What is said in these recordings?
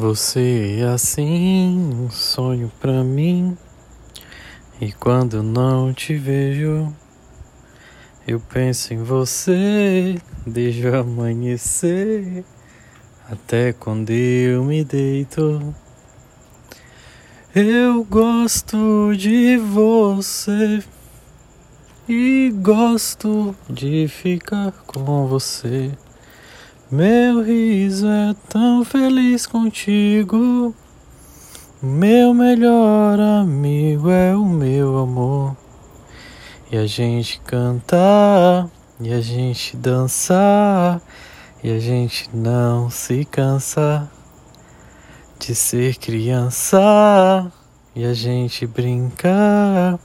Você é assim, um sonho pra mim. E quando não te vejo, eu penso em você desde o amanhecer até quando eu me deito. Eu gosto de você e gosto de ficar com você. Meu riso é tão feliz contigo. Meu melhor amigo é o meu amor. E a gente cantar, e a gente dançar, e a gente não se cansa de ser criança. E a gente brincar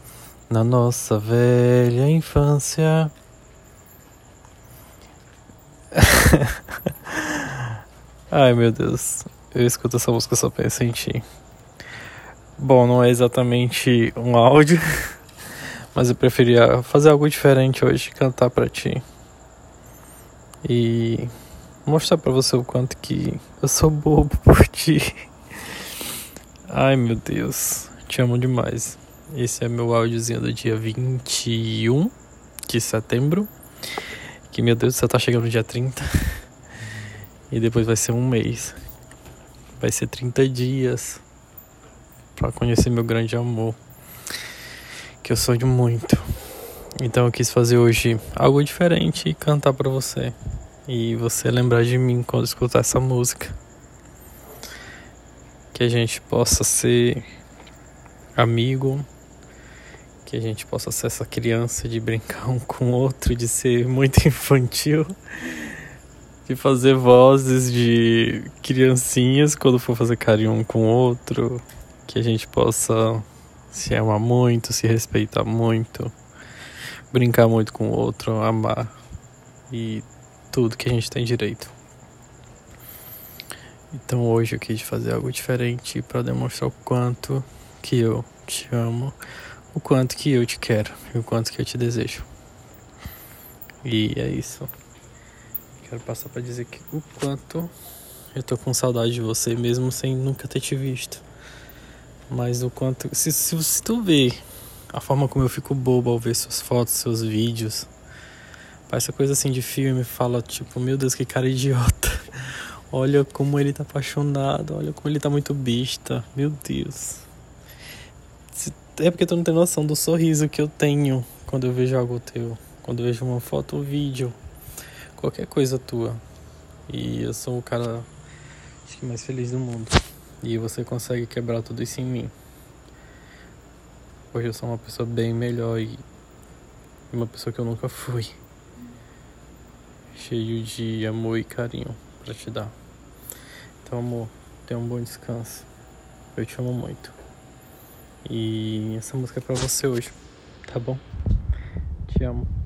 na nossa velha infância. Ai meu Deus, eu escuto essa música só penso em ti. Bom, não é exatamente um áudio, mas eu preferia fazer algo diferente hoje, cantar para ti. E mostrar para você o quanto que eu sou bobo por ti. Ai meu Deus, te amo demais. Esse é meu áudiozinho do dia 21 de setembro. Que meu Deus, você tá chegando no dia 30. E depois vai ser um mês. Vai ser 30 dias para conhecer meu grande amor. Que eu sonho muito. Então eu quis fazer hoje algo diferente e cantar para você. E você lembrar de mim quando escutar essa música. Que a gente possa ser amigo, que a gente possa ser essa criança de brincar um com o outro, de ser muito infantil, de fazer vozes de criancinhas quando for fazer carinho um com o outro, que a gente possa se amar muito, se respeitar muito, brincar muito com o outro, amar e tudo que a gente tem direito. Então hoje eu quis fazer algo diferente para demonstrar o quanto que eu te amo o quanto que eu te quero e o quanto que eu te desejo. E é isso. Quero passar para dizer que o quanto eu tô com saudade de você, mesmo sem nunca ter te visto. Mas o quanto. Se, se, se tu vê a forma como eu fico bobo ao ver suas fotos, seus vídeos. Parece coisa assim de filme, fala tipo, meu Deus, que cara idiota. Olha como ele tá apaixonado, olha como ele tá muito besta. Meu Deus. É porque tu não tem noção do sorriso que eu tenho quando eu vejo algo teu. Quando eu vejo uma foto ou vídeo. Qualquer coisa tua. E eu sou o cara acho que mais feliz do mundo. E você consegue quebrar tudo isso em mim. Hoje eu sou uma pessoa bem melhor e uma pessoa que eu nunca fui. Cheio de amor e carinho para te dar. Então, amor, tenha um bom descanso. Eu te amo muito. E essa música é pra você hoje, tá bom? Te amo.